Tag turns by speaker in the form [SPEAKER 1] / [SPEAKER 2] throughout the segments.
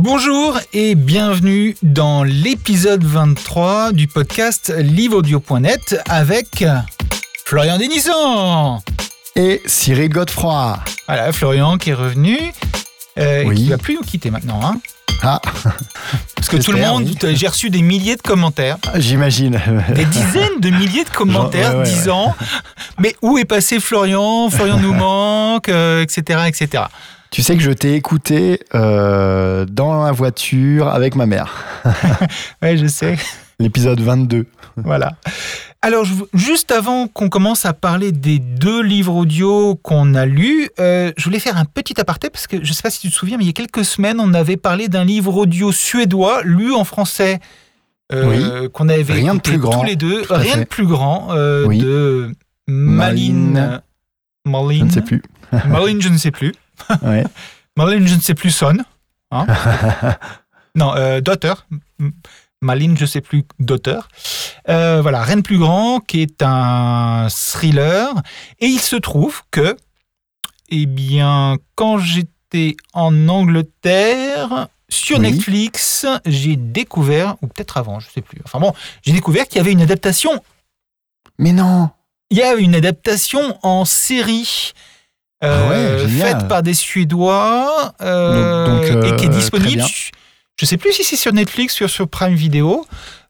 [SPEAKER 1] Bonjour et bienvenue dans l'épisode 23 du podcast livreaudio.net avec Florian Denisson
[SPEAKER 2] et Cyril Godefroy.
[SPEAKER 1] Voilà, Florian qui est revenu, euh, et qui va plus nous quitter maintenant. Hein.
[SPEAKER 2] Ah
[SPEAKER 1] Parce que tout le monde, j'ai reçu des milliers de commentaires.
[SPEAKER 2] Ah, j'imagine.
[SPEAKER 1] Des dizaines de milliers de commentaires disant Mais où est passé Florian? Florian nous manque, etc., euh, etc.
[SPEAKER 2] Tu sais que je t'ai écouté euh, dans la voiture avec ma mère.
[SPEAKER 1] oui, je sais.
[SPEAKER 2] L'épisode 22.
[SPEAKER 1] Voilà. Alors, juste avant qu'on commence à parler des deux livres audio qu'on a lus, euh, je voulais faire un petit aparté parce que je ne sais pas si tu te souviens, mais il y a quelques semaines, on avait parlé d'un livre audio suédois lu en français.
[SPEAKER 2] Euh,
[SPEAKER 1] qu'on avait
[SPEAKER 2] Rien de plus grand,
[SPEAKER 1] tous les deux. Rien de plus grand euh, de Maline.
[SPEAKER 2] Maline. Je ne sais plus.
[SPEAKER 1] Maline, je ne sais plus.
[SPEAKER 2] Ouais.
[SPEAKER 1] Maline, je ne sais plus, sonne. Hein non, d'auteur. Maline, je sais plus, d'auteur. Euh, voilà, Rien de plus grand, qui est un thriller. Et il se trouve que, eh bien, quand j'étais en Angleterre, sur Netflix, j'ai découvert, ou peut-être avant, je sais plus. Enfin bon, j'ai découvert qu'il y avait une adaptation.
[SPEAKER 2] Mais non
[SPEAKER 1] Il y a une adaptation en série.
[SPEAKER 2] Euh,
[SPEAKER 1] ah faite par des Suédois euh, et qui est disponible je sais plus si c'est sur Netflix, ou sur Prime Video.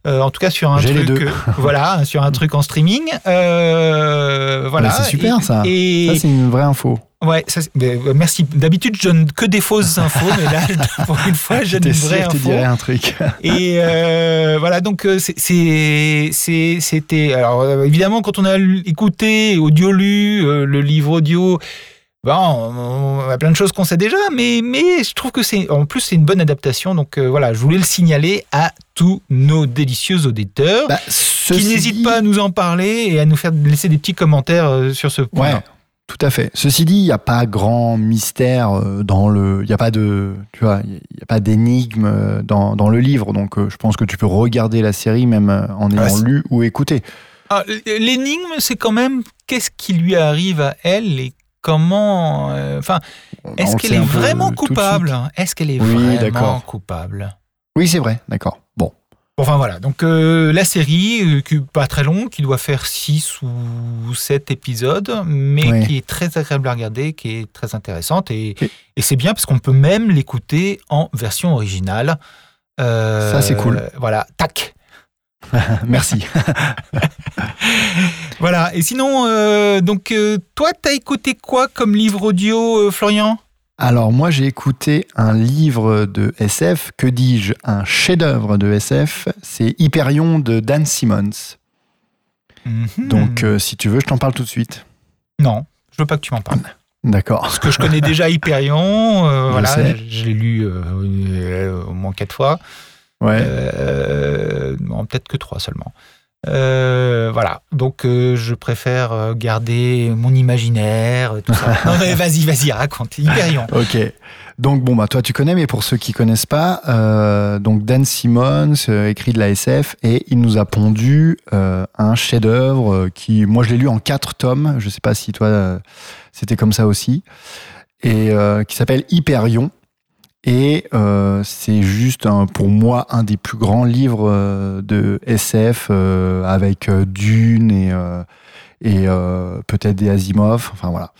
[SPEAKER 1] Euh, en tout cas sur un truc. Euh, voilà, sur un truc en streaming. Euh, voilà.
[SPEAKER 2] c'est super ça.
[SPEAKER 1] Et,
[SPEAKER 2] ça c'est une vraie info.
[SPEAKER 1] Ouais, ça, merci. D'habitude, je donne que des fausses infos, mais là, pour une fois, je donne une vraie info.
[SPEAKER 2] Dirais un truc.
[SPEAKER 1] Et voilà, donc c'était. Alors évidemment, quand on a écouté, audio lu, le livre audio, Bon, on a plein de choses qu'on sait déjà, mais, mais je trouve que c'est en plus c'est une bonne adaptation. Donc euh, voilà, je voulais le signaler à tous nos délicieux auditeurs
[SPEAKER 2] bah,
[SPEAKER 1] qui n'hésitent pas à nous en parler et à nous faire laisser des petits commentaires euh, sur ce point.
[SPEAKER 2] Ouais, tout à fait. Ceci dit, il n'y a pas grand mystère euh, dans le, il n'y a pas de, tu vois, il y a pas d'énigme dans, dans, le livre. Donc je pense que tu peux regarder la série même en ayant lu ou écouté.
[SPEAKER 1] Ah, l'énigme, c'est quand même qu'est-ce qui lui arrive à elle et comment. Euh, enfin, est-ce qu'elle est vraiment coupable? Est-ce qu'elle est vraiment coupable?
[SPEAKER 2] Oui, c'est vrai, d'accord. Bon.
[SPEAKER 1] Enfin voilà, donc euh, la série, euh, pas très longue, qui doit faire 6 ou 7 épisodes, mais qui est très agréable à regarder, qui est très intéressante. Et, et c'est bien parce qu'on peut même l'écouter en version originale.
[SPEAKER 2] Ça, c'est cool.
[SPEAKER 1] Voilà, tac,
[SPEAKER 2] Merci.
[SPEAKER 1] voilà. Et sinon, euh, donc, euh, toi, t'as écouté quoi comme livre audio, euh, Florian?
[SPEAKER 2] Alors, moi, j'ai écouté un livre de SF. Que dis-je? Un chef-d'œuvre de SF. C'est Hyperion de Dan Simmons. Mhm. Donc, si tu veux, je t'en parle tout de suite.
[SPEAKER 1] Non, je veux pas que tu m'en parles.
[SPEAKER 2] D'accord.
[SPEAKER 1] Parce que je connais déjà Hyperion. voilà, je l'ai lu au moins quatre fois.
[SPEAKER 2] Ouais.
[SPEAKER 1] Euh, peut-être que trois seulement. Euh, voilà, donc euh, je préfère garder mon imaginaire, tout ça. non mais vas-y, vas-y, raconte, Hyperion.
[SPEAKER 2] ok, donc bon bah toi tu connais, mais pour ceux qui connaissent pas, donc Dan Simmons écrit de la SF et il nous a pondu un chef-d'œuvre qui, moi je l'ai lu en quatre tomes, je sais pas si toi c'était comme ça aussi, et qui s'appelle Hyperion. Et euh, c'est juste pour moi un des plus grands livres euh, de SF euh, avec Dune et, et peut-être des Asimov. Enfin voilà.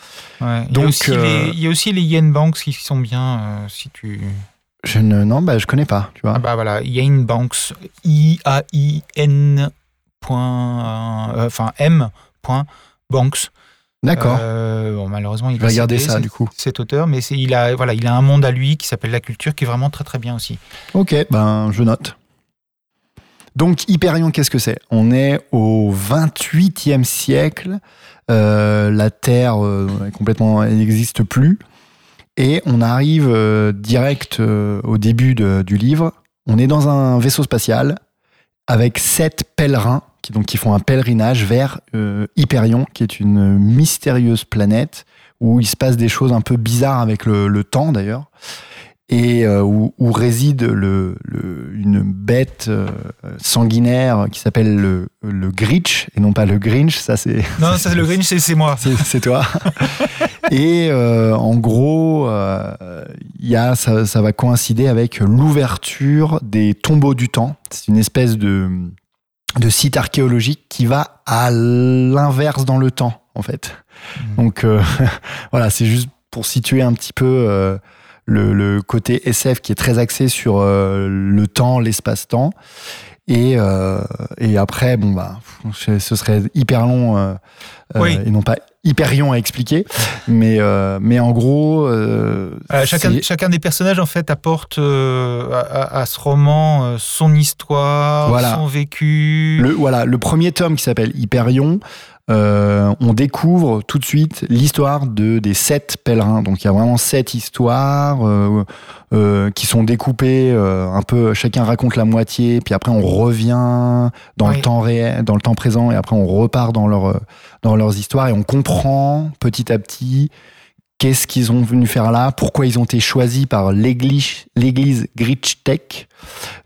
[SPEAKER 1] Donc il y, a aussi les Yen Banks qui sont bien si tu.
[SPEAKER 2] Je ne non bah je connais pas tu vois.
[SPEAKER 1] Ah bah voilà Yen Banks I A I N enfin M Banks
[SPEAKER 2] D'accord.
[SPEAKER 1] Euh, bon, malheureusement, il
[SPEAKER 2] va regarder ça du coup.
[SPEAKER 1] Cet auteur, mais il a voilà, il a un monde à lui qui s'appelle la culture, qui est vraiment très très bien aussi.
[SPEAKER 2] Ok, ben je note. Donc Hyperion, qu'est-ce que c'est? On est au 28e siècle. Euh, la Terre euh, complètement n'existe plus. Et on arrive direct au début du livre. On est dans un vaisseau spatial avec sept pèlerins qui, donc, qui font un pèlerinage vers euh, Hyperion, qui est une mystérieuse planète où il se passe des choses un peu bizarres avec le, temps d'ailleurs, et euh, où, réside le, une bête euh, sanguinaire qui s'appelle le, le Grinch, et non pas le Grinch, ça c'est...
[SPEAKER 1] Non, ça, le Grinch c'est moi.
[SPEAKER 2] C'est toi. et en gros, y a, ça, ça va coïncider avec l'ouverture des tombeaux du temps. C'est une espèce de, de site archéologique qui va à l'inverse dans le temps, en fait.
[SPEAKER 1] Mhm.
[SPEAKER 2] Donc euh, voilà, c'est juste pour situer un petit peu euh, le, le côté SF qui est très axé sur euh, le temps, l'espace-temps. Et, euh, et après, bon bah, ce serait hyper long euh, euh,
[SPEAKER 1] Oui.
[SPEAKER 2] et non pas hyper long à expliquer. Mais, euh, mais en gros, euh,
[SPEAKER 1] Euh, chacun, chacun des personnages en fait apporte à, ce roman son histoire,
[SPEAKER 2] Voilà.
[SPEAKER 1] son vécu.
[SPEAKER 2] Le, voilà, le premier tome qui s'appelle Hyperion, euh, on découvre tout de suite l'histoire de des sept pèlerins. Donc il y a vraiment sept histoires euh, euh, qui sont découpées un peu. Chacun raconte la moitié, puis après on revient dans
[SPEAKER 1] Oui.
[SPEAKER 2] le temps réel, dans le temps présent, et après on repart dans leur dans leurs histoires et on comprend petit à petit. Qu'est-ce qu'ils ont venu faire là? Pourquoi ils ont été choisis par l'église, l'église Gritchtech,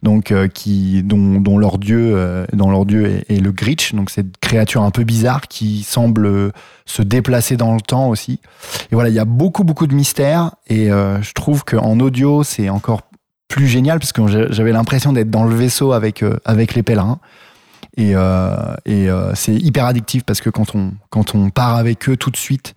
[SPEAKER 2] donc euh, qui dont, dont leur dieu euh, dont leur dieu est, le Gritch, donc cette créature un peu bizarre qui semble euh, se déplacer dans le temps aussi. Et voilà, il y a beaucoup beaucoup de mystères et je trouve qu'en audio c'est encore plus génial parce que j'avais l'impression d'être dans le vaisseau avec avec les pèlerins. Et, et c'est hyper addictif parce que quand on, quand on part avec eux tout de suite,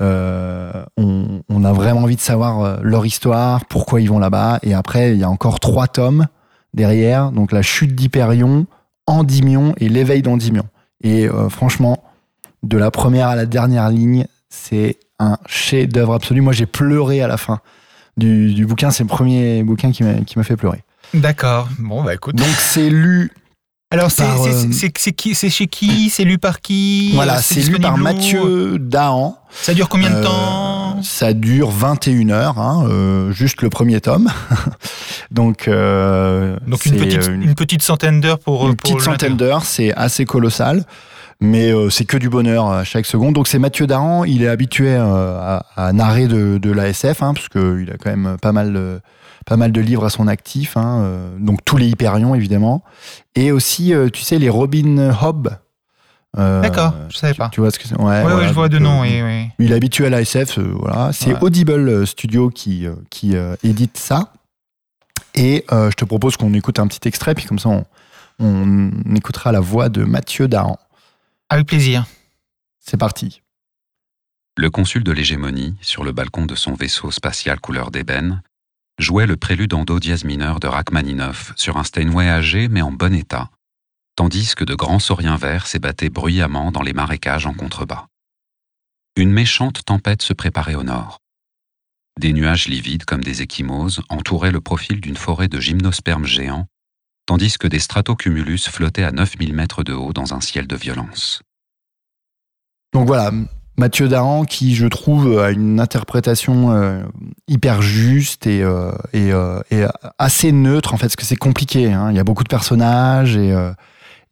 [SPEAKER 2] euh, on, on a vraiment envie de savoir euh, leur histoire, pourquoi ils vont là-bas. Et après, il y a encore trois tomes derrière. Donc la chute d'Hyperion, Endymion et l'éveil d'Endymion. Et euh, franchement, de la première à la dernière ligne, c'est un chef-d'œuvre absolu. Moi, j'ai pleuré à la fin du, du bouquin. C'est le premier bouquin qui m'a fait pleurer.
[SPEAKER 1] D'accord. Bon bah écoute.
[SPEAKER 2] Donc c'est lu
[SPEAKER 1] Alors c'est
[SPEAKER 2] euh,
[SPEAKER 1] c'est- chez qui C'est lu par qui
[SPEAKER 2] Voilà, c'est lu par Mathieu Dahan.
[SPEAKER 1] Ça dure combien de
[SPEAKER 2] Euh,
[SPEAKER 1] temps?
[SPEAKER 2] Ça dure 21 heures, hein, euh, juste le premier tome. Donc, euh,
[SPEAKER 1] Donc une petite, une, petite centaine d'heures pour
[SPEAKER 2] une
[SPEAKER 1] pour
[SPEAKER 2] petite centaine d'heures, c'est assez colossal. Mais euh, c'est que du bonheur à chaque seconde. Donc c'est Mathieu Dahan, il est habitué euh, à, à narrer de, de la SF, hein, parce qu'il a quand même pas mal de, pas mal de livres à son actif. hein, euh, donc tous les Hyperions, évidemment. Et aussi, euh, tu sais, les Robin Hobb. Euh,
[SPEAKER 1] D'accord, je savais
[SPEAKER 2] tu-
[SPEAKER 1] pas.
[SPEAKER 2] Tu vois ce que c'est Ouais,
[SPEAKER 1] Ouais,
[SPEAKER 2] voilà,
[SPEAKER 1] ouais, je vois de nom. Oui, oui.
[SPEAKER 2] il est habitué à la SF, euh, voilà. C'est
[SPEAKER 1] Ouais.
[SPEAKER 2] Audible Studio qui, qui euh, édite ça. Et euh, je te propose qu'on écoute un petit extrait, puis comme ça, on, on écoutera la voix de Mathieu Dahan.
[SPEAKER 1] Avec plaisir.
[SPEAKER 2] C'est parti.
[SPEAKER 3] Le consul de l'hégémonie, sur le balcon de son vaisseau spatial couleur d'ébène, jouait le prélude en do dièse mineur de Rachmaninoff sur un Steinway âgé mais en bon état, tandis que de grands sauriens verts s'ébattaient bruyamment dans les marécages en contrebas. Une méchante tempête se préparait au nord. Des nuages livides comme des échymoses entouraient le profil d'une forêt de gymnospermes géants, tandis que des stratocumulus flottaient à 9000 mètres de haut dans un ciel de violence.
[SPEAKER 2] Donc voilà, Mathieu Dahan qui, je trouve, a une interprétation euh, hyper juste et, euh, et, euh, assez neutre, en fait, parce que c'est compliqué. hein. Il y a beaucoup de personnages et euh,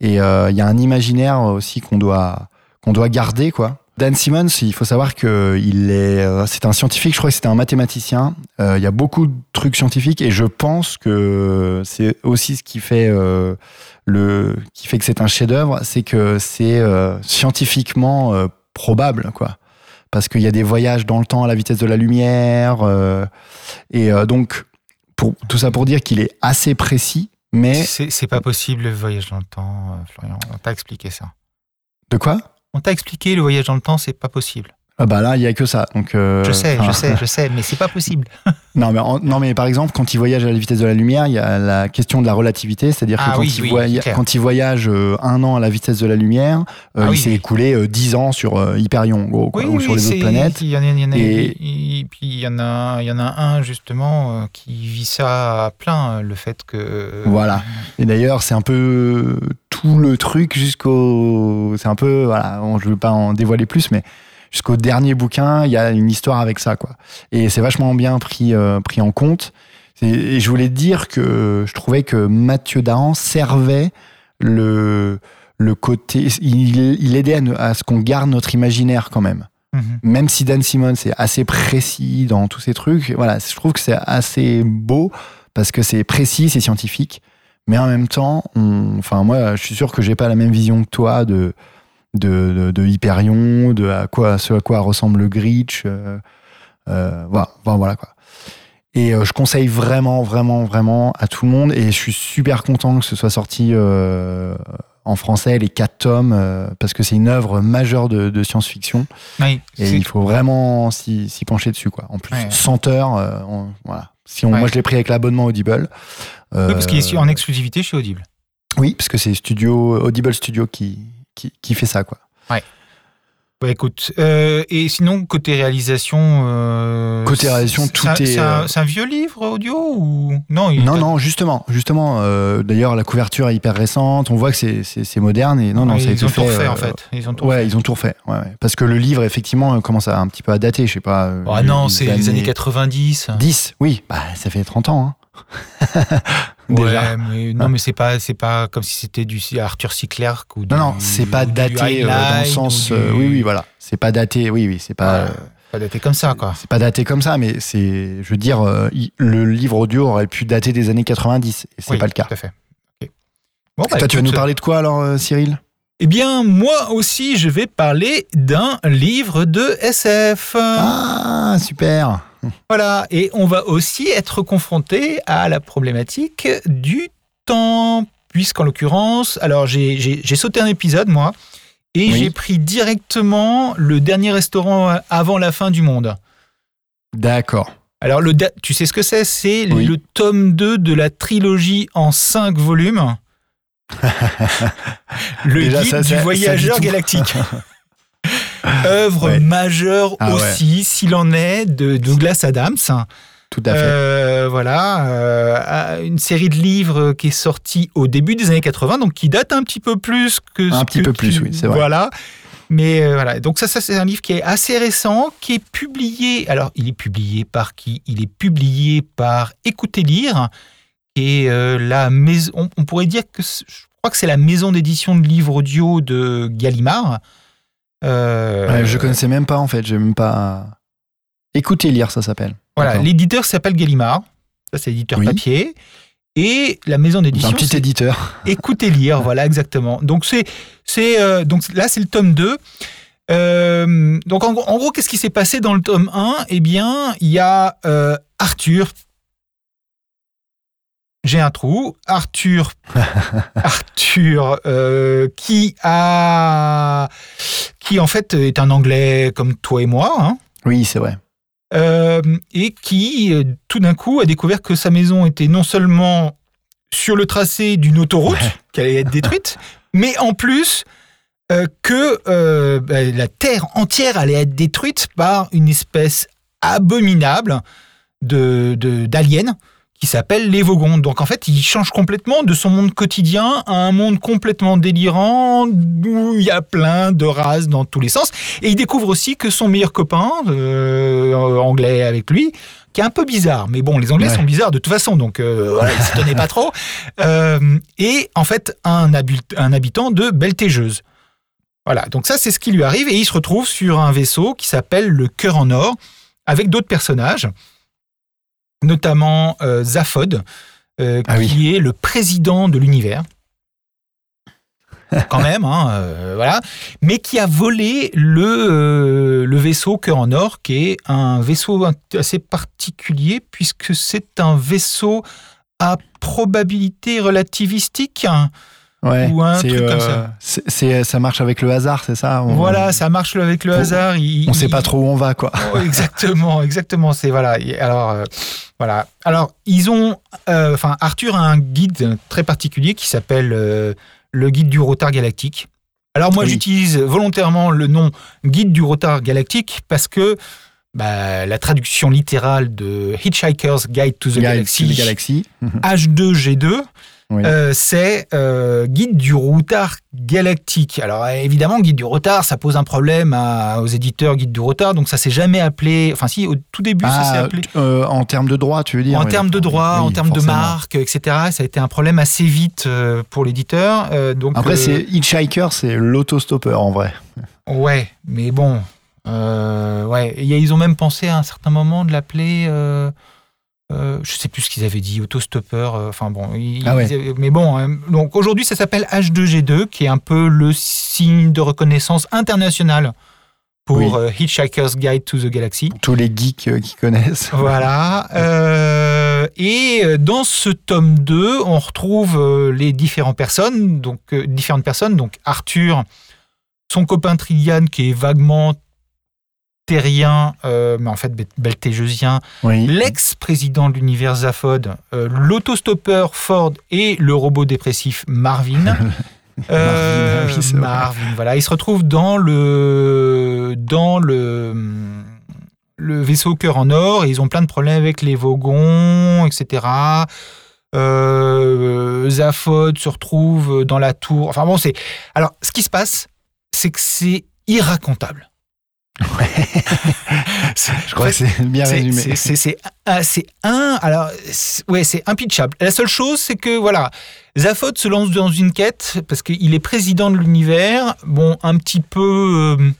[SPEAKER 2] euh, il y a un imaginaire aussi qu'on doit, qu'on doit garder, quoi. Dan Simmons, il faut savoir que il est, euh, c'est un scientifique. Je crois que c'était un mathématicien. Euh, il y a beaucoup de trucs scientifiques et je pense que c'est aussi ce qui fait euh, le, qui fait que c'est un chef-d'œuvre, c'est que c'est euh, scientifiquement euh, probable, quoi. Parce qu'il y a des voyages dans le temps à la vitesse de la lumière euh, et euh, donc pour tout ça pour dire qu'il est assez précis, mais
[SPEAKER 1] C'est pas possible le voyage dans le temps, euh, Florian. On t'a expliqué ça.
[SPEAKER 2] de quoi?
[SPEAKER 1] On t'a expliqué le voyage dans le temps, c'est pas possible.
[SPEAKER 2] Ah bah là, il y a que ça. Donc euh,
[SPEAKER 1] Je sais,
[SPEAKER 2] enfin,
[SPEAKER 1] je sais, je sais, mais c'est pas possible.
[SPEAKER 2] Non mais, en- non mais par exemple, quand il voyage à la vitesse de la lumière, il y a la question de la relativité, c'est-à-dire que
[SPEAKER 1] Ah
[SPEAKER 2] quand,
[SPEAKER 1] oui,
[SPEAKER 2] il
[SPEAKER 1] oui,
[SPEAKER 2] voya-
[SPEAKER 1] clair.
[SPEAKER 2] quand il voyage euh, un an à la vitesse de la lumière, euh,
[SPEAKER 1] Ah oui,
[SPEAKER 2] il s'est écoulé euh, 10 ans sur euh, Hyperion, gros, quoi, ou sur les autres planètes.
[SPEAKER 1] Il y en a, il y en a-
[SPEAKER 2] Et-
[SPEAKER 1] puis il y en a, il y en a un justement euh, qui vit ça à plein, euh, le fait que.
[SPEAKER 2] Voilà. Et d'ailleurs, c'est un peu tout le truc jusqu'au. C'est un peu. Voilà, bon, je ne veux pas en dévoiler plus, mais jusqu'au dernier bouquin, il y a une histoire avec ça, quoi. Et c'est vachement bien pris, euh, pris en compte. Et, je voulais dire que je trouvais que Mathieu Dahan servait le, le côté. Il, il aidait à, ce qu'on garde notre imaginaire quand même
[SPEAKER 1] Mhm.
[SPEAKER 2] même si Dan Simmons est assez précis dans tous ces trucs, voilà, je trouve que c'est assez beau parce que c'est précis, c'est scientifique, mais en même temps, on- enfin moi, je suis sûr que j'ai pas la même vision que toi de de, de, de Hyperion, de à quoi ce à quoi ressemble le Gritch, euh, euh, voilà, voilà, voilà, quoi. Et euh, je conseille vraiment, vraiment, vraiment à tout le monde. Et je suis super content que ce soit sorti en français, les quatre tomes, euh, parce que c'est une œuvre majeure de, de science-fiction.
[SPEAKER 1] Oui,
[SPEAKER 2] Et il faut vraiment s'y pencher dessus. Quoi. En plus,
[SPEAKER 1] Ouais.
[SPEAKER 2] 100 heures, euh, on- voilà. Si on,
[SPEAKER 1] Ouais.
[SPEAKER 2] Moi, je l'ai pris avec l'abonnement Audible.
[SPEAKER 1] oui, parce qu'il est en exclusivité chez Audible.
[SPEAKER 2] Oui, parce que c'est Studio, Audible Studio qui, qui, qui fait ça. Quoi.
[SPEAKER 1] Bah écoute, euh, et sinon côté réalisation, euh,
[SPEAKER 2] Côté réalisation, tout est,
[SPEAKER 1] C'est un,
[SPEAKER 2] euh,
[SPEAKER 1] c'est un vieux livre audio ou non il-
[SPEAKER 2] Non, non, justement, justement. euh, D'ailleurs, la couverture est hyper récente. On voit que c'est- moderne et non, non,
[SPEAKER 1] Ouais,
[SPEAKER 2] ça a
[SPEAKER 1] ils ont tout
[SPEAKER 2] fait.
[SPEAKER 1] refait en fait. Ils ont tout
[SPEAKER 2] Ouais, ils ont tout refait. Ouais, ouais. Parce que le livre, effectivement, commence à un petit peu à dater. Je sais pas.
[SPEAKER 1] Ah non, c'est les années 90.
[SPEAKER 2] 10, oui. Bah, ça fait 30 ans. Hein.
[SPEAKER 1] Ouais,
[SPEAKER 2] Déjà.
[SPEAKER 1] mais non, mais c'est pas, c'est pas comme si c'était du Arthur C. Clarke ou du,
[SPEAKER 2] Non, non, c'est pas daté euh, dans le sens.
[SPEAKER 1] du-
[SPEAKER 2] euh, oui, oui, voilà. C'est pas daté. Oui, oui, c'est pas.
[SPEAKER 1] Ouais, pas daté comme ça, quoi.
[SPEAKER 2] C'est pas daté comme ça, mais c'est, je veux dire, euh, le livre audio aurait pu dater des années 90, et c'est
[SPEAKER 1] Oui,
[SPEAKER 2] pas le cas.
[SPEAKER 1] Tout à fait. Bon, bah,
[SPEAKER 2] Toi, tu vas nous parler de quoi alors, euh, Cyril?
[SPEAKER 1] Eh bien, moi aussi, je vais parler d'un livre de SF.
[SPEAKER 2] Ah, super
[SPEAKER 1] Voilà, et on va aussi être confronté à la problématique du temps, puisqu'en l'occurrence, alors j'ai- sauté un épisode, moi, et
[SPEAKER 2] Oui.
[SPEAKER 1] j'ai pris directement le dernier restaurant avant la fin du monde.
[SPEAKER 2] D'accord.
[SPEAKER 1] Alors, le tu sais ce que c'est? C'est
[SPEAKER 2] Oui.
[SPEAKER 1] le tome 2 de la trilogie en 5 volumes. le
[SPEAKER 2] Déjà,
[SPEAKER 1] guide
[SPEAKER 2] ça,
[SPEAKER 1] du
[SPEAKER 2] ça-
[SPEAKER 1] voyageur galactique. Œuvre
[SPEAKER 2] Ouais.
[SPEAKER 1] majeure
[SPEAKER 2] Ah
[SPEAKER 1] aussi, s'il en est, de Douglas Adams.
[SPEAKER 2] Tout à fait.
[SPEAKER 1] Euh, voilà, euh, une série de livres qui est sortie au début des années 80, donc qui date un petit peu plus que
[SPEAKER 2] Un petit
[SPEAKER 1] que
[SPEAKER 2] peu plus,
[SPEAKER 1] tu-
[SPEAKER 2] oui, c'est vrai.
[SPEAKER 1] Voilà. Mais euh, voilà, donc ça, ça c'est un livre qui est assez récent, qui est publié. Alors, il est publié par qui? Il est publié par Écoutez lire, et euh, la maison. On, on pourrait dire que je crois que c'est la maison d'édition de livres audio de Gallimard. Euh,
[SPEAKER 2] Ouais, je connaissais même pas en fait, j'ai même pas. Écoutez lire, ça s'appelle.
[SPEAKER 1] Voilà, l'éditeur s'appelle Gallimard. Ça, c'est l'éditeur
[SPEAKER 2] Oui.
[SPEAKER 1] papier. Et la maison d'édition,
[SPEAKER 2] un petit éditeur.
[SPEAKER 1] Écoutez lire, voilà, exactement. Donc, c'est, c'est, euh, donc là, c'est le tome 2. Euh, donc, en, gros- en gros, qu'est-ce qui s'est passé dans le tome 1 Eh bien, il y a euh, Arthur. J'ai un trou. Arthur. Arthur, euh, qui a. qui, en fait, est un Anglais comme toi et moi. hein.
[SPEAKER 2] Oui, c'est vrai.
[SPEAKER 1] Euh, et qui, euh, tout d'un coup, a découvert que sa maison était non seulement sur le tracé d'une autoroute,
[SPEAKER 2] Ouais.
[SPEAKER 1] qu'elle allait être détruite, mais en plus euh, que euh, bah, la Terre entière allait être détruite par une espèce abominable de, de- d'aliens qui s'appelle les Vogons. Donc en fait, il change complètement de son monde quotidien à un monde complètement délirant où il y a plein de races dans tous les sens. Et il découvre aussi que son meilleur copain, euh, anglais avec lui, qui est un peu bizarre, mais bon, les Anglais
[SPEAKER 2] Ouais.
[SPEAKER 1] sont bizarres de toute façon, donc euh, voilà, s'étonnait pas trop. Euh, et en fait, un, un habitant de Beltégeuse. Voilà, donc ça c'est ce qui lui arrive et il se retrouve sur un vaisseau qui s'appelle le Cœur en Or avec d'autres personnages, notamment euh, Zaphod, euh,
[SPEAKER 2] Ah oui.
[SPEAKER 1] qui est le président de l'univers. Quand même, hein, euh, voilà, mais qui a volé le, le vaisseau Cœur en Or, qui est un vaisseau assez particulier puisque c'est un vaisseau à probabilité relativistique.
[SPEAKER 2] Ouais.
[SPEAKER 1] Ou un truc comme ça.
[SPEAKER 2] c'est- c'est- ça marche avec le hasard, c'est ça On-
[SPEAKER 1] Voilà, ça marche avec le
[SPEAKER 2] Faut-
[SPEAKER 1] hasard. il-
[SPEAKER 2] On sait
[SPEAKER 1] il-
[SPEAKER 2] pas trop où on va, quoi.
[SPEAKER 1] Oh, exactement, exactement. C'est voilà. Alors euh, voilà. Alors ils ont, euh, enfin Arthur a un guide très particulier qui s'appelle euh, le guide du retard galactique. Alors moi
[SPEAKER 2] Oui.
[SPEAKER 1] j'utilise volontairement le nom guide du retard galactique parce que bah, la traduction littérale de Hitchhiker's Guide to the
[SPEAKER 2] Guide
[SPEAKER 1] Galaxy,
[SPEAKER 2] to the Galaxy.
[SPEAKER 1] H2G2,
[SPEAKER 2] Oui.
[SPEAKER 1] euh, c'est euh, guide du retard galactique. Alors euh, évidemment, guide du retard, ça pose un problème à- aux éditeurs guide du retard, donc ça s'est jamais appelé. Enfin si, au tout début, ça s'est
[SPEAKER 2] Ah,
[SPEAKER 1] appelé.
[SPEAKER 2] euh, en termes de droit, tu veux dire
[SPEAKER 1] En
[SPEAKER 2] oui,
[SPEAKER 1] termes de droit,
[SPEAKER 2] Oui,
[SPEAKER 1] en termes de marque, etc., ça a été un problème assez vite pour l'éditeur. donc
[SPEAKER 2] Après, c'est Hitchhiker, c'est l'autostoppeur en vrai.
[SPEAKER 1] ouais, mais bon, ouais, ils ont même pensé à un certain moment de l'appeler. Euh, je sais plus ce qu'ils avaient dit, autostoppeur. euh, Enfin bon, ils-
[SPEAKER 2] Ah ouais.
[SPEAKER 1] ils avaient- mais bon. hein, donc aujourd'hui, ça s'appelle H2G2, qui est un peu le signe de reconnaissance internationale pour
[SPEAKER 2] Oui.
[SPEAKER 1] euh, Hitchhiker's Guide to the Galaxy.
[SPEAKER 2] Tous les geeks euh, qui connaissent.
[SPEAKER 1] Voilà. et dans ce tome 2, on retrouve les différentes personnes, donc différentes personnes, donc Arthur, son copain Tridian qui est vaguement terrien, euh, mais en fait bel- beltégésien,
[SPEAKER 2] Oui.
[SPEAKER 1] l'ex-président de l'univers Zaphod, euh, l'autostoppeur Ford et le robot dépressif Marvin. Euh,
[SPEAKER 2] Marvin, oui.
[SPEAKER 1] Marvin, voilà, ils se retrouvent dans le dans le le vaisseau cœur en or et ils ont plein de problèmes avec les Vogons, etc. Zaphod se retrouve dans la tour. Enfin bon, c'est alors ce qui se passe, c'est que c'est irracontable.
[SPEAKER 2] Je crois que c'est bien résumé.
[SPEAKER 1] c'est- C'est un, alors ouais, c'est impitchable. La seule chose, c'est que voilà, Zaphod se lance dans une quête parce qu'il est président de l'univers. Bon, un petit peu, euh,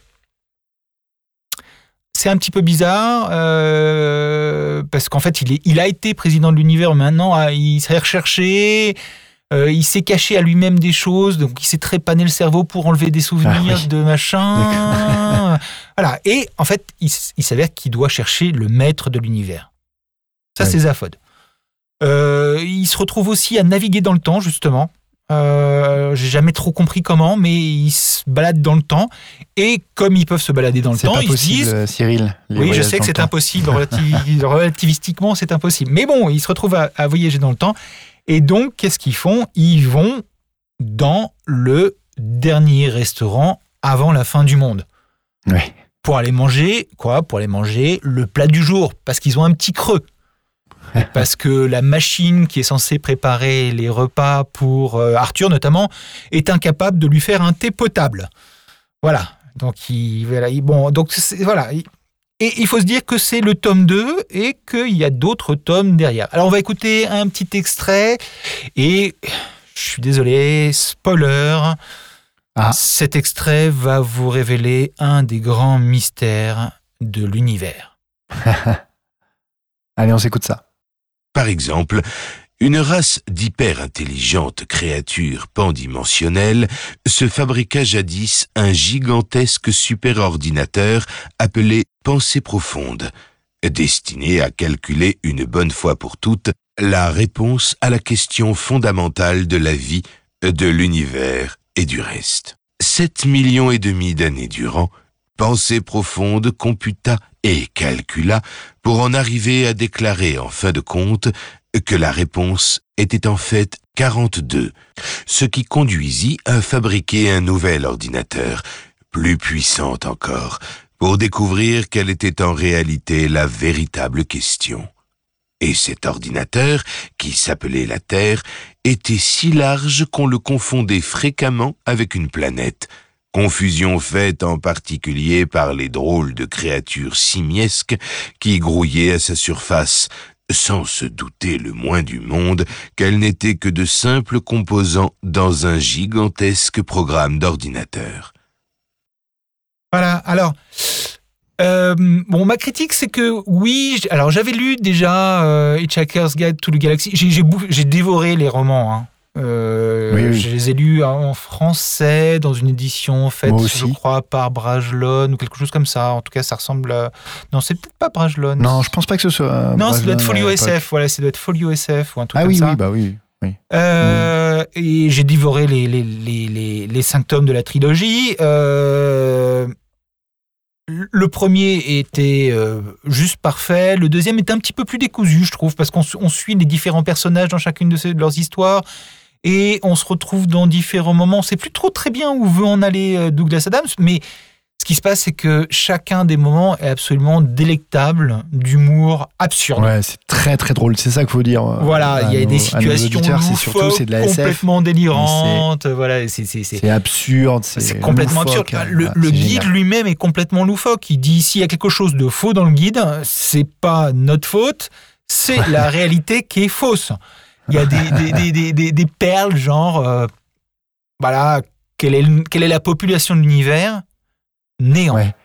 [SPEAKER 1] c'est un petit peu bizarre euh, parce qu'en fait, il est, il a été président de l'univers. Maintenant, ah, il s'est recherché. Euh, il s'est caché à lui-même des choses, donc il s'est trépané le cerveau pour enlever des souvenirs
[SPEAKER 2] Ah oui.
[SPEAKER 1] de machin. voilà. Et en fait, il, s'avère qu'il doit chercher le maître de l'univers. Ça, c'est Zaphod. Euh, il se retrouve aussi à naviguer dans le temps, justement. Euh, J'ai jamais trop compris comment, mais ils se baladent dans le temps. Et comme ils peuvent se balader dans le temps,
[SPEAKER 2] pas
[SPEAKER 1] ils se disent
[SPEAKER 2] Cyril.
[SPEAKER 1] oui, je sais que c'est impossible, relativi- relativistiquement, c'est impossible. Mais bon, ils se retrouvent à, à voyager dans le temps. Et donc, qu'est-ce qu'ils font? Ils vont dans le dernier restaurant avant la fin du monde.
[SPEAKER 2] Ouais.
[SPEAKER 1] Pour aller manger, quoi? Pour aller manger le plat du jour, parce qu'ils ont un petit creux. Parce que la machine qui est censée préparer les repas pour euh, Arthur, notamment, est incapable de lui faire un thé potable. Voilà. Donc, il, voilà, il- bon, donc voilà. Il- Et il faut se dire que c'est le tome 2 et qu'il y a d'autres tomes derrière. Alors, on va écouter un petit extrait et je suis désolé, spoiler.
[SPEAKER 2] Ah.
[SPEAKER 1] Cet extrait va vous révéler un des grands mystères de l'univers.
[SPEAKER 2] Allez, on s'écoute ça.
[SPEAKER 4] Par exemple, une race d'hyper-intelligentes créatures pandimensionnelles se fabriqua jadis un gigantesque superordinateur appelé Pensée profonde, destiné à calculer une bonne fois pour toutes la réponse à la question fondamentale de la vie, de l'univers et du reste. Sept millions et demi d'années durant, Pensée profonde computa et calcula pour en arriver à déclarer en fin de compte que la réponse était en fait 42, ce qui conduisit à fabriquer un nouvel ordinateur, plus puissant encore, pour découvrir quelle était en réalité la véritable question. Et cet ordinateur, qui s'appelait la Terre, était si large qu'on le confondait fréquemment avec une planète, confusion faite en particulier par les drôles de créatures simiesques qui grouillaient à sa surface, sans se douter le moins du monde qu'elles n'étaient que de simples composants dans un gigantesque programme d'ordinateur.
[SPEAKER 1] Voilà, alors, euh, bon, ma critique, c'est que oui, alors j'avais lu déjà euh, Hitchhiker's Guide to the Galaxy, j'ai dévoré les romans. hein. Euh,
[SPEAKER 2] Oui, oui.
[SPEAKER 1] Je les ai lus en français, dans une édition faite, je crois, par Brajlon ou quelque chose comme ça. En tout cas, ça ressemble. à- Non, c'est peut-être pas Brajlon.
[SPEAKER 2] Non, je pense pas que ce soit.
[SPEAKER 1] Non, ça doit être Folio. SF. Voilà, ça doit être Folio SF ou un truc
[SPEAKER 2] Ah
[SPEAKER 1] comme
[SPEAKER 2] oui,
[SPEAKER 1] ça.
[SPEAKER 2] oui, bah oui. oui.
[SPEAKER 1] Euh, Et j'ai dévoré les, les, les, les, les cinq tomes de la trilogie. Euh, le premier était euh, juste parfait. Le deuxième était un petit peu plus décousu, je trouve, parce qu'on su- on suit les différents personnages dans chacune de, ces- de leurs histoires. Et on se retrouve dans différents moments. On sait plus trop très bien où veut en aller euh, Douglas Adams, mais ce qui se passe, c'est que chacun des moments est absolument délectable, d'humour absurde.
[SPEAKER 2] Ouais, c'est très très drôle. C'est ça qu'il faut dire. euh,
[SPEAKER 1] Voilà, il y a
[SPEAKER 2] nos-
[SPEAKER 1] des situations
[SPEAKER 2] C'est surtout
[SPEAKER 1] loufoques,
[SPEAKER 2] c'est de la SF.
[SPEAKER 1] complètement délirantes. Voilà, c'est
[SPEAKER 2] absurde. C'est
[SPEAKER 1] complètement
[SPEAKER 2] loufoque,
[SPEAKER 1] absurde.
[SPEAKER 2] hein.
[SPEAKER 1] Le,
[SPEAKER 2] Ah,
[SPEAKER 1] le guide lui-même est complètement loufoque. Il dit s'il y a quelque chose de faux dans le guide, c'est pas notre faute, c'est la réalité qui est fausse. Il y a des, des, des, des, des- des perles genre, euh, voilà, quelle est, le- quelle est la population de l'univers? Néant.
[SPEAKER 2] Ouais.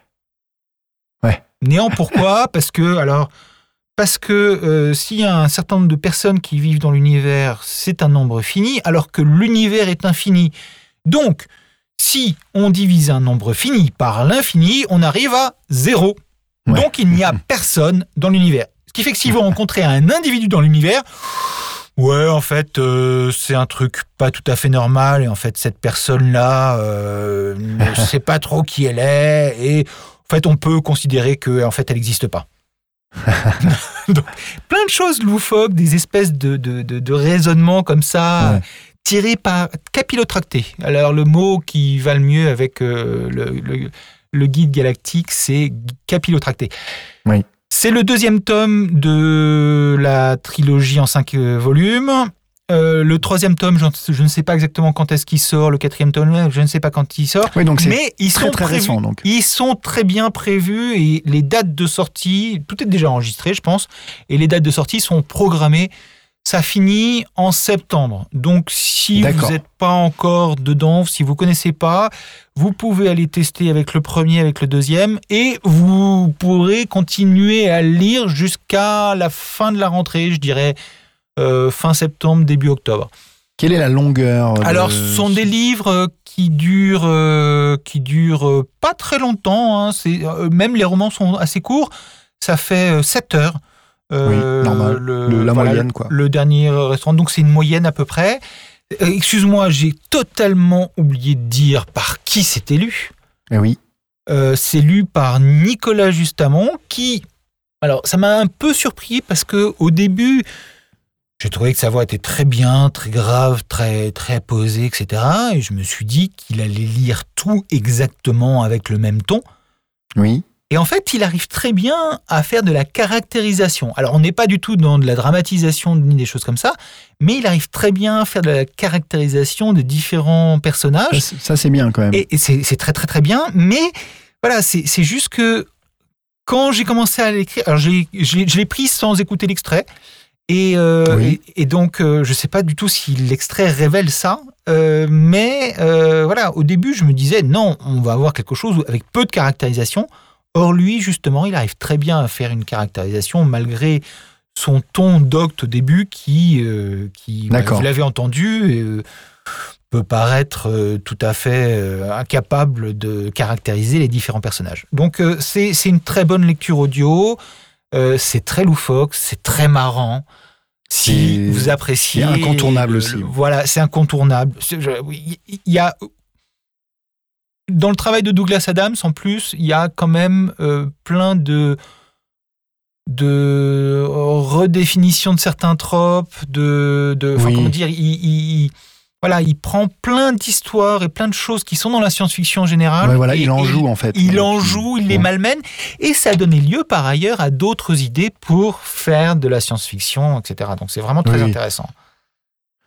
[SPEAKER 2] Ouais.
[SPEAKER 1] Néant, pourquoi? Parce que, alors, parce que euh, s'il y a un certain nombre de personnes qui vivent dans l'univers, c'est un nombre fini, alors que l'univers est infini. Donc, si on divise un nombre fini par l'infini, on arrive à zéro.
[SPEAKER 2] Ouais.
[SPEAKER 1] Donc il n'y a personne dans l'univers. Ce qui fait que si vous rencontrez un individu dans l'univers, ouais, en fait, euh, c'est un truc pas tout à fait normal. Et en fait, cette personne-là euh, ne sait pas trop qui elle est. Et en fait, on peut considérer que en fait, elle n'existe pas. Donc, plein de choses loufoques, des espèces de, de, de, de raisonnements comme ça,
[SPEAKER 2] Ouais.
[SPEAKER 1] tirés par capillotracté. Alors, le mot qui va le mieux avec euh, le, le- le guide galactique, c'est capillotracté.
[SPEAKER 2] Oui.
[SPEAKER 1] C'est le deuxième tome de la trilogie en cinq euh, volumes. Euh, le troisième tome, je ne sais pas exactement quand est-ce qu'il sort. Le quatrième tome, je ne sais pas quand il sort.
[SPEAKER 2] Oui, donc c'est
[SPEAKER 1] Mais ils
[SPEAKER 2] très
[SPEAKER 1] sont
[SPEAKER 2] très
[SPEAKER 1] prévus.
[SPEAKER 2] récent. Donc.
[SPEAKER 1] Ils sont très bien prévus et les dates de sortie, tout est déjà enregistré, je pense, et les dates de sortie sont programmées. Ça finit en septembre. Donc, si vous n'êtes pas encore dedans, si vous connaissez pas, vous pouvez aller tester avec le premier, avec le deuxième, et vous pourrez continuer à lire jusqu'à la fin de la rentrée, je dirais euh, fin septembre, début octobre.
[SPEAKER 2] Quelle est la longueur de-
[SPEAKER 1] Alors, ce sont des livres euh, qui durent, euh, qui durent pas très longtemps. hein. Euh, même les romans sont assez courts. Ça fait 7 heures. Euh,
[SPEAKER 2] Oui, normal. Le- la moyenne, quoi.
[SPEAKER 1] Le dernier restaurant. Donc, c'est une moyenne à peu près. Euh, Excuse-moi, j'ai totalement oublié de dire par qui c'était lu.
[SPEAKER 2] Eh oui.
[SPEAKER 1] Euh, c'est lu par Nicolas Justamont qui alors ça m'a un peu surpris parce que au début j'ai trouvé que sa voix était très bien, très grave, très très posée, etc. Et je me suis dit qu'il allait lire tout exactement avec le même ton.
[SPEAKER 2] Oui.
[SPEAKER 1] Et en fait, il arrive très bien à faire de la caractérisation. Alors, on n'est pas du tout dans de la dramatisation ni des choses comme ça, mais il arrive très bien à faire de la caractérisation des différents personnages.
[SPEAKER 2] Ça, c'est bien quand même.
[SPEAKER 1] Et, et c'est très très très bien, mais voilà, c'est juste que quand j'ai commencé à l'écrire, alors je l'ai pris sans écouter l'extrait, et, euh,
[SPEAKER 2] Oui.
[SPEAKER 1] et, et donc euh, je sais pas du tout si l'extrait révèle ça, euh, mais voilà, au début je me disais non, on va avoir quelque chose avec peu de caractérisation. Or lui, justement, il arrive très bien à faire une caractérisation malgré son ton docte au début qui, euh, qui bah, vous l'avez entendu, euh, peut paraître euh, tout à fait incapable de caractériser les différents personnages. Donc c'est une très bonne lecture audio, c'est très loufoque, c'est très marrant. Si vous appréciez,
[SPEAKER 2] incontournable
[SPEAKER 1] le-
[SPEAKER 2] aussi.
[SPEAKER 1] voilà, c'est incontournable. Il y a dans le travail de Douglas Adams, en plus, il y a quand même euh, plein de de redéfinition de certains tropes, de, de
[SPEAKER 2] Oui.
[SPEAKER 1] comment dire, il, il- il- voilà, il prend plein d'histoires et plein de choses qui sont dans la science-fiction générale.
[SPEAKER 2] Ouais, voilà,
[SPEAKER 1] et-
[SPEAKER 2] il en joue en fait.
[SPEAKER 1] Il en joue, il les malmène, et ça a donné lieu par ailleurs à d'autres idées pour faire de la science-fiction, etc. Donc c'est vraiment très
[SPEAKER 2] Oui.
[SPEAKER 1] intéressant.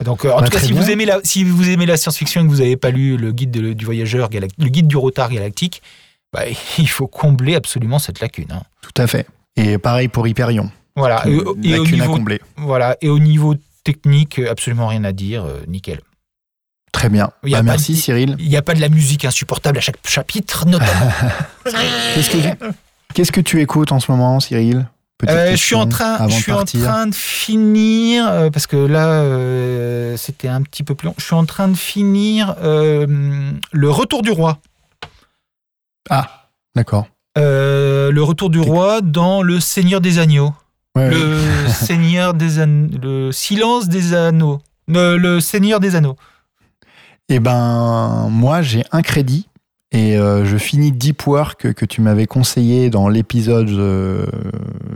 [SPEAKER 1] Donc euh, en
[SPEAKER 2] Bah,
[SPEAKER 1] tout cas, si vous aimez la, si vous aimez la science-fiction et que vous n'avez pas lu le guide de- du voyageur, le guide du retard galactique, bah, il faut combler absolument cette lacune. hein.
[SPEAKER 2] Tout à fait. Et pareil pour Hyperion.
[SPEAKER 1] Voilà. Et, et au
[SPEAKER 2] Lacune à
[SPEAKER 1] niveau,
[SPEAKER 2] combler.
[SPEAKER 1] voilà. Et au niveau technique, absolument rien à dire. euh, nickel.
[SPEAKER 2] Très bien.
[SPEAKER 1] Il y a
[SPEAKER 2] Bah, merci
[SPEAKER 1] de-
[SPEAKER 2] Cyril.
[SPEAKER 1] Il n'y a pas de la musique insupportable à chaque chapitre, notamment.
[SPEAKER 2] Qu'est-ce que, tu écoutes en ce moment, Cyril?
[SPEAKER 1] Euh, je suis en train, je
[SPEAKER 2] de
[SPEAKER 1] suis en
[SPEAKER 2] partir.
[SPEAKER 1] train de finir euh, parce que là euh, c'était un petit peu plus long. Je suis en train de finir le Retour du roi.
[SPEAKER 2] Ah, d'accord.
[SPEAKER 1] Le Retour du roi dans le Seigneur des agneaux.
[SPEAKER 2] Ouais.
[SPEAKER 1] Le Seigneur des An- le Silence des anneaux. Le, le Seigneur des anneaux.
[SPEAKER 2] Eh ben, moi, j'ai un crédit et euh, je finis Deep Work que tu m'avais conseillé dans l'épisode euh,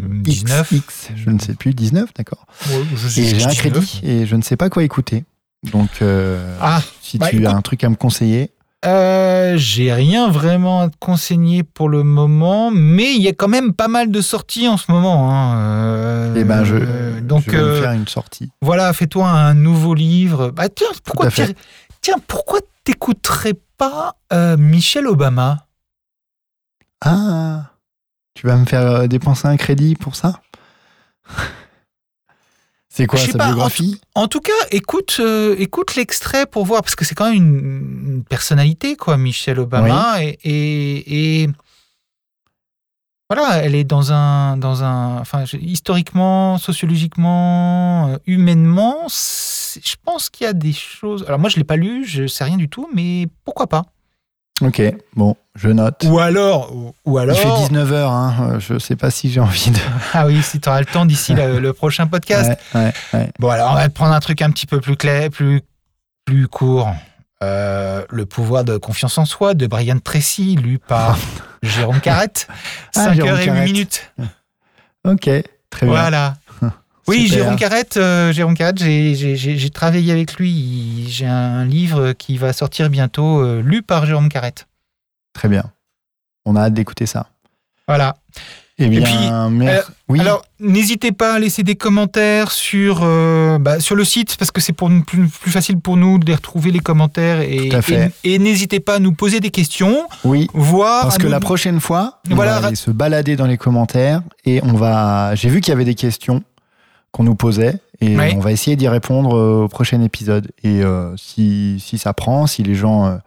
[SPEAKER 1] 19.
[SPEAKER 2] XX, je ne sais plus, 19, d'accord. Et j'ai un
[SPEAKER 1] 19.
[SPEAKER 2] crédit et je ne sais pas quoi écouter. Donc, euh,
[SPEAKER 1] Ah,
[SPEAKER 2] si
[SPEAKER 1] bah,
[SPEAKER 2] tu
[SPEAKER 1] écoute-
[SPEAKER 2] as un truc à me conseiller,
[SPEAKER 1] Euh, j'ai rien vraiment à te conseiller pour le moment, mais il y a quand même pas mal de sorties en ce moment. hein. Euh,
[SPEAKER 2] eh ben, je,
[SPEAKER 1] donc
[SPEAKER 2] je vais me faire une sortie.
[SPEAKER 1] voilà, fais-toi un nouveau livre. Bah tiens, pourquoi tiens, pourquoi t'écouterais pas Michelle Obama?
[SPEAKER 2] Ah, tu vas me faire euh, dépenser un crédit pour ça? C'est quoi sa
[SPEAKER 1] pas,
[SPEAKER 2] biographie?
[SPEAKER 1] En tout cas, écoute, euh, écoute l'extrait pour voir, parce que c'est quand même une, une personnalité, quoi, Michelle Obama, et, et, et voilà, elle est dans un, dans un, enfin, historiquement, sociologiquement, euh, humainement, je pense qu'il y a des choses. Alors moi, je l'ai pas lu, je sais rien du tout, mais pourquoi pas?
[SPEAKER 2] Ok, bon, je note.
[SPEAKER 1] Ou alors, ou, alors.
[SPEAKER 2] Il fait 19h, hein, euh, je sais pas si j'ai envie de.
[SPEAKER 1] Ah oui, si tu auras le temps d'ici le, le prochain podcast.
[SPEAKER 2] Ouais, ouais, ouais.
[SPEAKER 1] Bon, alors on va prendre un truc un petit peu plus clair, plus, plus court. Euh, le pouvoir de confiance en soi de Brian Tracy, lu par Jérôme Carrette.
[SPEAKER 2] Ah,
[SPEAKER 1] 5
[SPEAKER 2] Jérôme
[SPEAKER 1] heures et 8
[SPEAKER 2] Carrette.
[SPEAKER 1] minutes.
[SPEAKER 2] Ok, très bien.
[SPEAKER 1] Voilà. Oui. Jérôme Carrette, euh, Jérôme Carrette, j'ai- travaillé avec lui. J'ai un livre qui va sortir bientôt, euh, lu par Jérôme Carrette.
[SPEAKER 2] Très bien. On a hâte d'écouter ça.
[SPEAKER 1] Voilà.
[SPEAKER 2] Eh bien,
[SPEAKER 1] puis,
[SPEAKER 2] mer- oui.
[SPEAKER 1] Alors, n'hésitez pas à laisser des commentaires sur, euh, bah, sur le site, parce que c'est pour nous- plus, plus facile pour nous de retrouver, les commentaires. Et,
[SPEAKER 2] Tout à fait.
[SPEAKER 1] et, et n'hésitez pas à nous poser des questions,
[SPEAKER 2] oui.
[SPEAKER 1] voir.
[SPEAKER 2] Parce que
[SPEAKER 1] nous-
[SPEAKER 2] la prochaine fois, on
[SPEAKER 1] Voilà,
[SPEAKER 2] va aller se balader dans les commentaires et on va. J'ai vu qu'il y avait des questions qu'on nous posait et
[SPEAKER 1] Oui.
[SPEAKER 2] on va essayer d'y répondre euh, au prochain épisode. Et euh, si, si ça prend, si les gens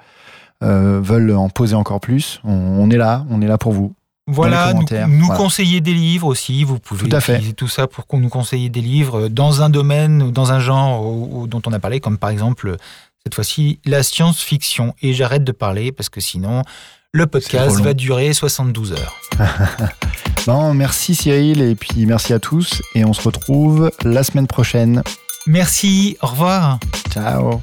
[SPEAKER 2] euh, veulent en poser encore plus, on, on est là, on est là pour vous.
[SPEAKER 1] Voilà, nous,
[SPEAKER 2] commentaires,
[SPEAKER 1] nous
[SPEAKER 2] voilà.
[SPEAKER 1] conseiller des livres aussi. Vous pouvez
[SPEAKER 2] Tout à fait.
[SPEAKER 1] utiliser tout ça pour qu'on nous conseille des livres dans un domaine ou dans un genre ou- ou dont on a parlé, comme par exemple cette fois-ci la science-fiction. Et j'arrête de parler parce que sinon le podcast va durer 72 heures.
[SPEAKER 2] Bon, merci Cyril et puis merci à tous et on se retrouve la semaine prochaine.
[SPEAKER 1] Merci, au revoir.
[SPEAKER 2] Ciao.